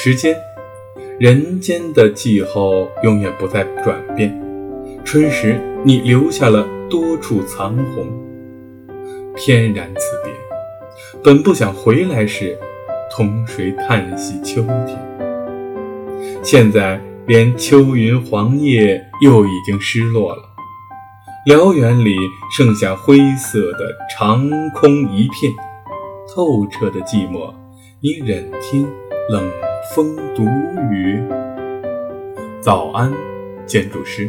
时间，人间的气候永远不再转变。春时，你留下了多处残红。翩然辞别，本不想回来时，同谁叹息秋天？现在连秋云黄叶又已经失落了，辽远里剩下灰色的长空一片，透彻的寂寞，你忍听冷风独雨。早安，建筑师。